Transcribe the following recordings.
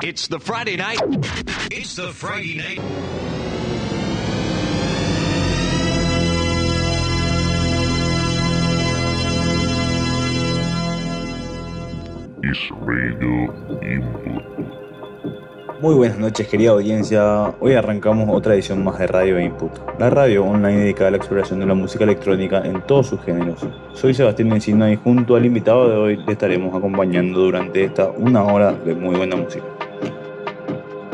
It's the Friday night. It's the Friday night. is Radio Input. Muy buenas noches querida audiencia, hoy arrancamos otra edición más de Radio Input, la radio online dedicada a la exploración de la música electrónica en todos sus géneros. Soy Sebastián Encina y junto al invitado de hoy le estaremos acompañando durante esta una hora de muy buena música.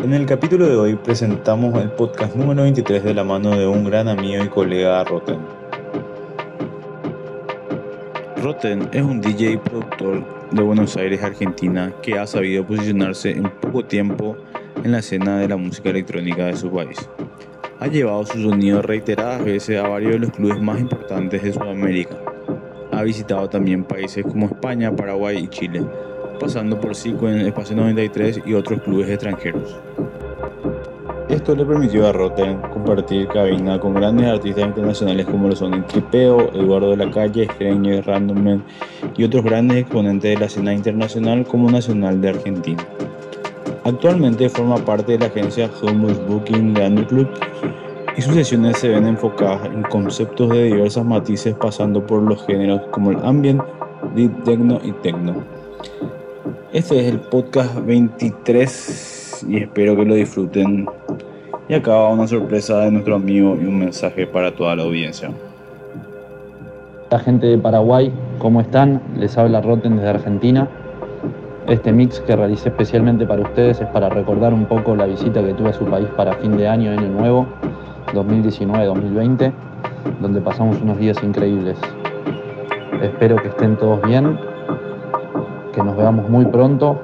En el capítulo de hoy presentamos el podcast número 23 de la mano de un gran amigo y colega Roten. Roten es un DJ y productor de Buenos Aires, Argentina, que ha sabido posicionarse en poco tiempo en la escena de la música electrónica de su país. Ha llevado su sonido reiteradas veces a varios de los clubes más importantes de Sudamérica. Ha visitado también países como España, Paraguay y Chile, pasando por Sequence, Espacio 93 y otros clubes extranjeros. Esto le permitió a Rotten compartir cabina con grandes artistas internacionales como lo son Tripeo, Eduardo de la Calle, Randomman Randomman y otros grandes exponentes de la escena internacional como nacional de Argentina. Actualmente forma parte de la agencia Homeless Booking de Underclub y sus sesiones se ven enfocadas en conceptos de diversas matices pasando por los géneros como el ambient, deep techno y techno. Este es el podcast 23 y espero que lo disfruten. Y acaba una sorpresa de nuestro amigo y un mensaje para toda la audiencia. La gente de Paraguay, ¿cómo están? Les habla Roten desde Argentina. Este mix que realicé especialmente para ustedes es para recordar un poco la visita que tuve a su país para fin de año, año nuevo, 2019-2020, donde pasamos unos días increíbles. Espero que estén todos bien, que nos veamos muy pronto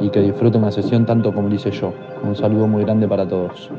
y que disfruten la sesión tanto como lo hice yo. Un saludo muy grande para todos.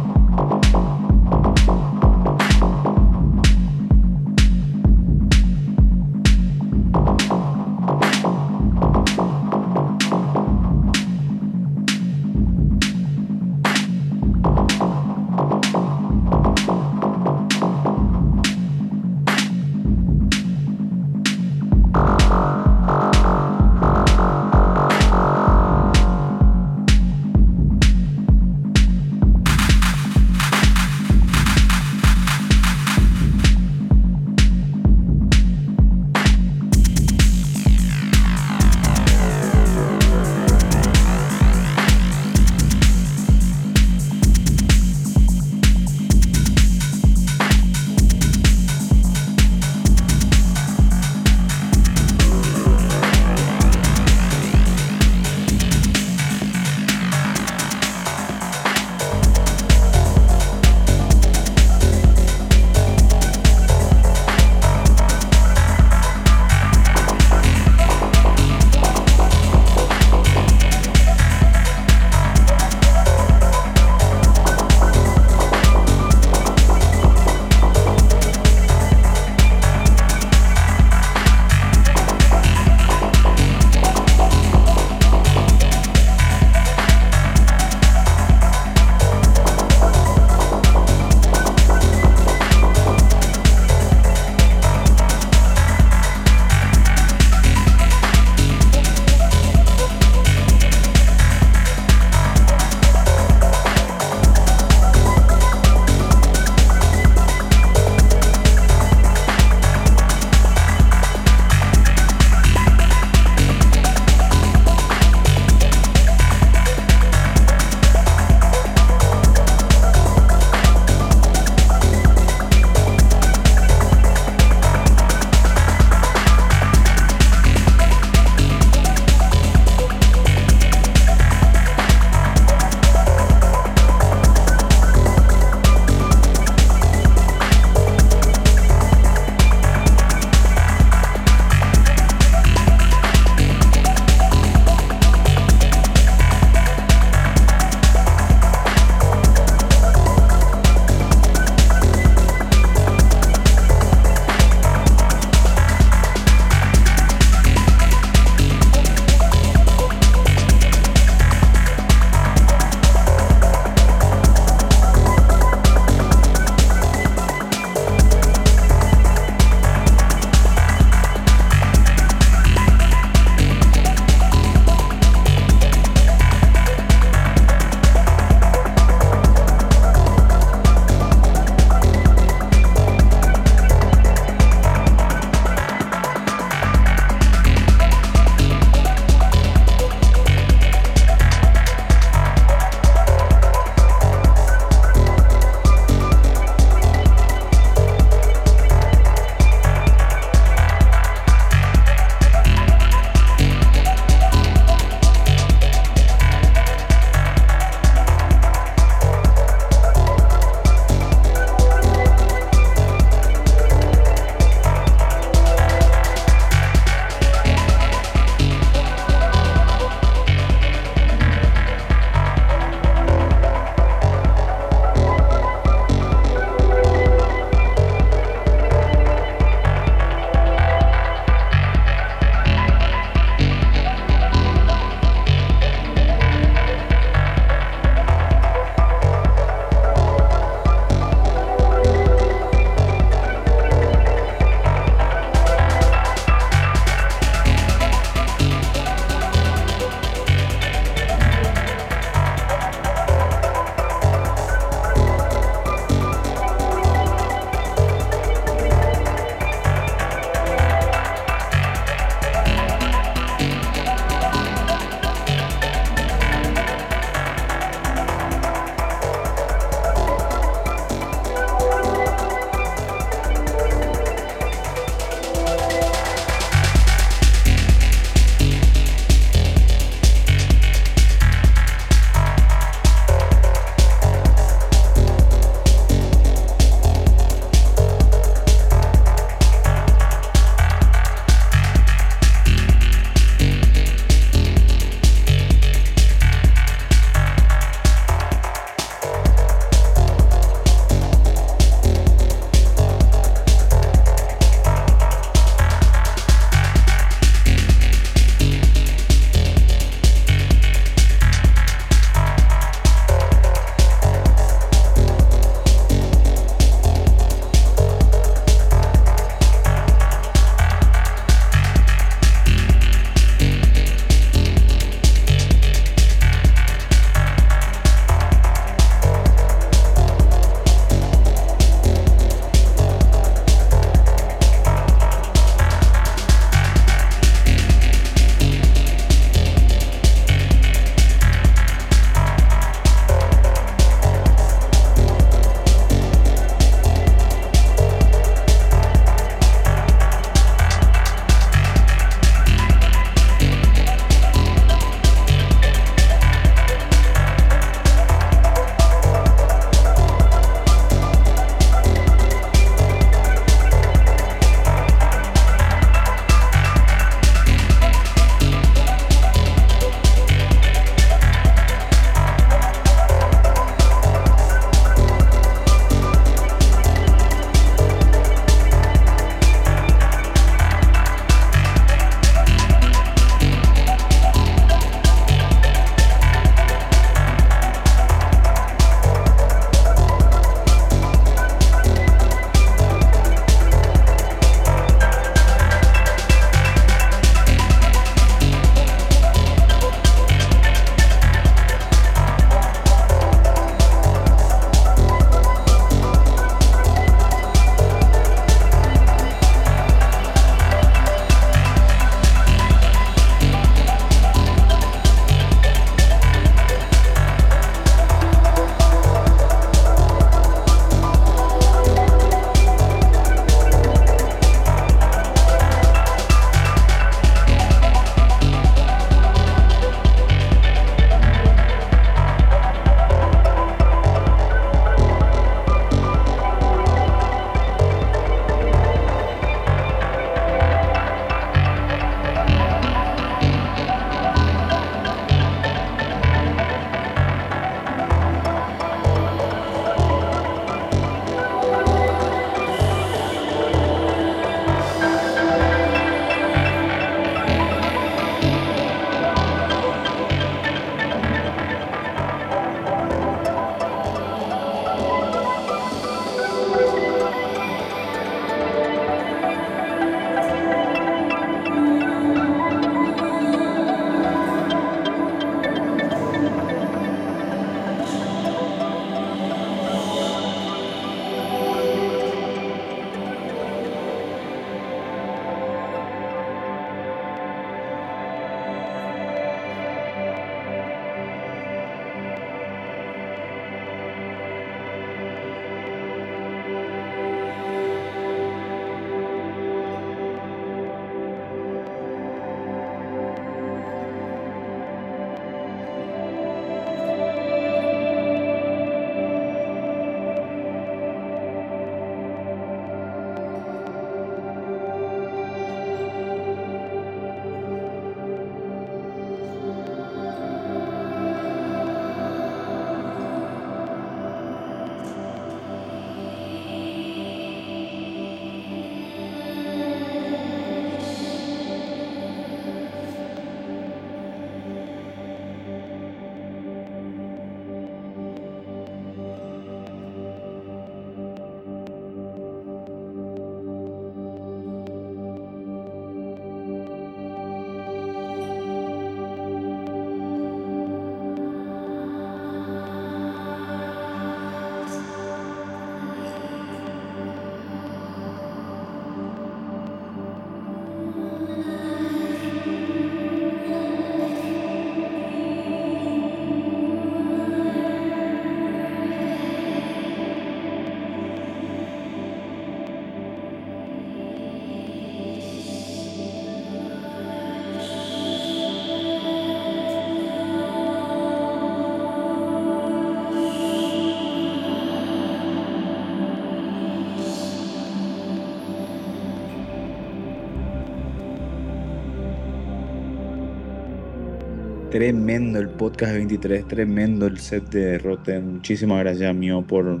Tremendo el podcast 23, tremendo el set de Roten. Muchísimas gracias, mío, por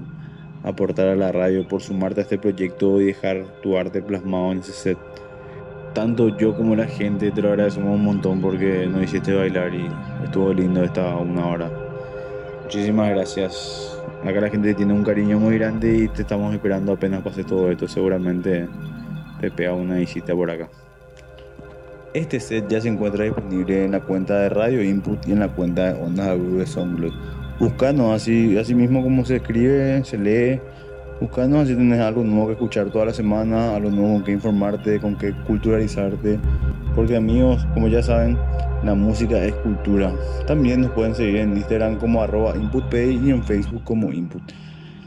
aportar a la radio, por sumarte a este proyecto y dejar tu arte plasmado en ese set. Tanto yo como la gente te lo agradecemos un montón porque nos hiciste bailar y estuvo lindo esta una hora. Muchísimas gracias. Acá la gente tiene un cariño muy grande y te estamos esperando apenas pase todo esto. Seguramente te pega una visita por acá. Este set ya se encuentra disponible en la cuenta de Radio Input y en la cuenta de Ondas Agudas de SoundCloud. Buscanos así, así mismo como se escribe, se lee. Buscanos así tienes algo nuevo que escuchar toda la semana, algo nuevo con que informarte, con que culturalizarte. Porque amigos, como ya saben, la música es cultura. También nos pueden seguir en Instagram como arroba InputPay y en Facebook como Input.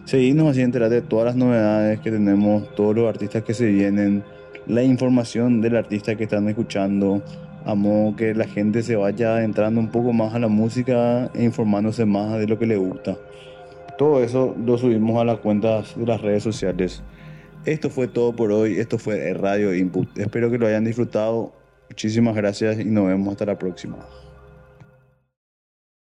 Seguidnos así enterate de todas las novedades que tenemos, todos los artistas que se vienen la información del artista que están escuchando, a modo que la gente se vaya entrando un poco más a la música e informándose más de lo que le gusta. Todo eso lo subimos a las cuentas de las redes sociales. Esto fue todo por hoy, esto fue Radio Input. Espero que lo hayan disfrutado. Muchísimas gracias y nos vemos hasta la próxima.